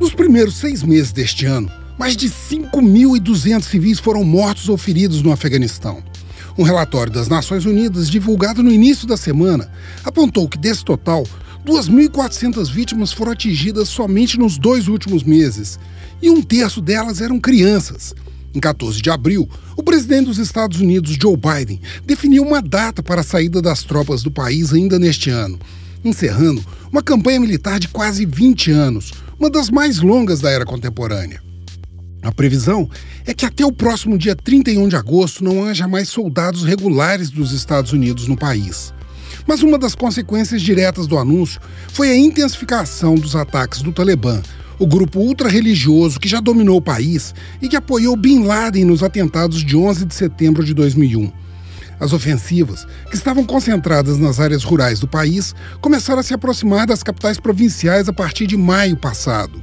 Nos primeiros seis meses deste ano, mais de 5.200 civis foram mortos ou feridos no Afeganistão. Um relatório das Nações Unidas, divulgado no início da semana, apontou que desse total, 2.400 vítimas foram atingidas somente nos dois últimos meses, e um terço delas eram crianças. Em 14 de abril, o presidente dos Estados Unidos, Joe Biden, definiu uma data para a saída das tropas do país ainda neste ano, encerrando uma campanha militar de quase 20 anos, uma das mais longas da era contemporânea. A previsão é que até o próximo dia 31 de agosto não haja mais soldados regulares dos Estados Unidos no país. Mas uma das consequências diretas do anúncio foi a intensificação dos ataques do Talibã, o grupo ultra-religioso que já dominou o país e que apoiou Bin Laden nos atentados de 11 de setembro de 2001. As ofensivas, que estavam concentradas nas áreas rurais do país, começaram a se aproximar das capitais provinciais a partir de maio passado.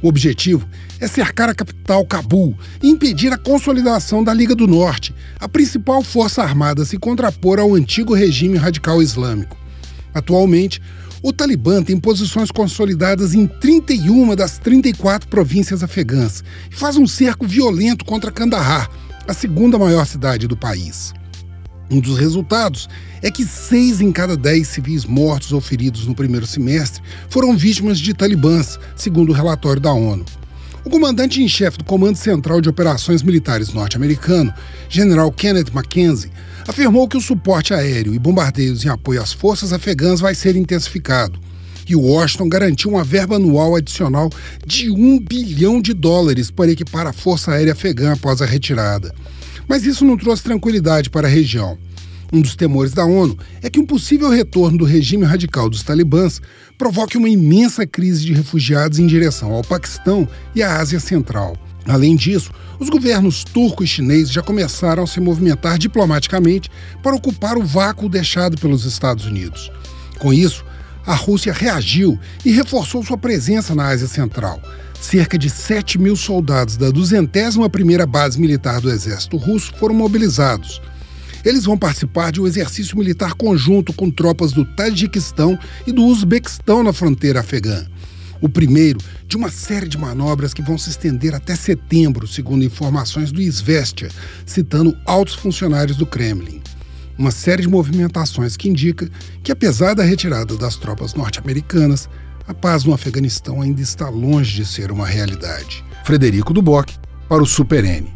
O objetivo é cercar a capital Cabul e impedir a consolidação da Liga do Norte, a principal força armada a se contrapor ao antigo regime radical islâmico. Atualmente, o Talibã tem posições consolidadas em 31 das 34 províncias afegãs e faz um cerco violento contra Kandahar, a segunda maior cidade do país. Um dos resultados é que seis em cada dez civis mortos ou feridos no primeiro semestre foram vítimas de talibãs, segundo o relatório da ONU. O comandante em chefe do Comando Central de Operações Militares norte-americano, general Kenneth Mackenzie, afirmou que o suporte aéreo e bombardeios em apoio às forças afegãs vai ser intensificado. E Washington garantiu uma verba anual adicional de um bilhão de dólares para equipar a Força Aérea Afegã após a retirada. Mas isso não trouxe tranquilidade para a região. Um dos temores da ONU é que um possível retorno do regime radical dos talibãs provoque uma imensa crise de refugiados em direção ao Paquistão e à Ásia Central. Além disso, os governos turco e chinês já começaram a se movimentar diplomaticamente para ocupar o vácuo deixado pelos Estados Unidos. Com isso, a Rússia reagiu e reforçou sua presença na Ásia Central. Cerca de 7 mil soldados da 201ª Base Militar do Exército Russo foram mobilizados. Eles vão participar de um exercício militar conjunto com tropas do Tajiquistão e do Uzbequistão na fronteira afegã o primeiro de uma série de manobras que vão se estender até setembro, segundo informações do Izvestia, citando altos funcionários do Kremlin. Uma série de movimentações que indica que, apesar da retirada das tropas norte-americanas, a paz no Afeganistão ainda está longe de ser uma realidade. Frederico Duboc, para o Super N.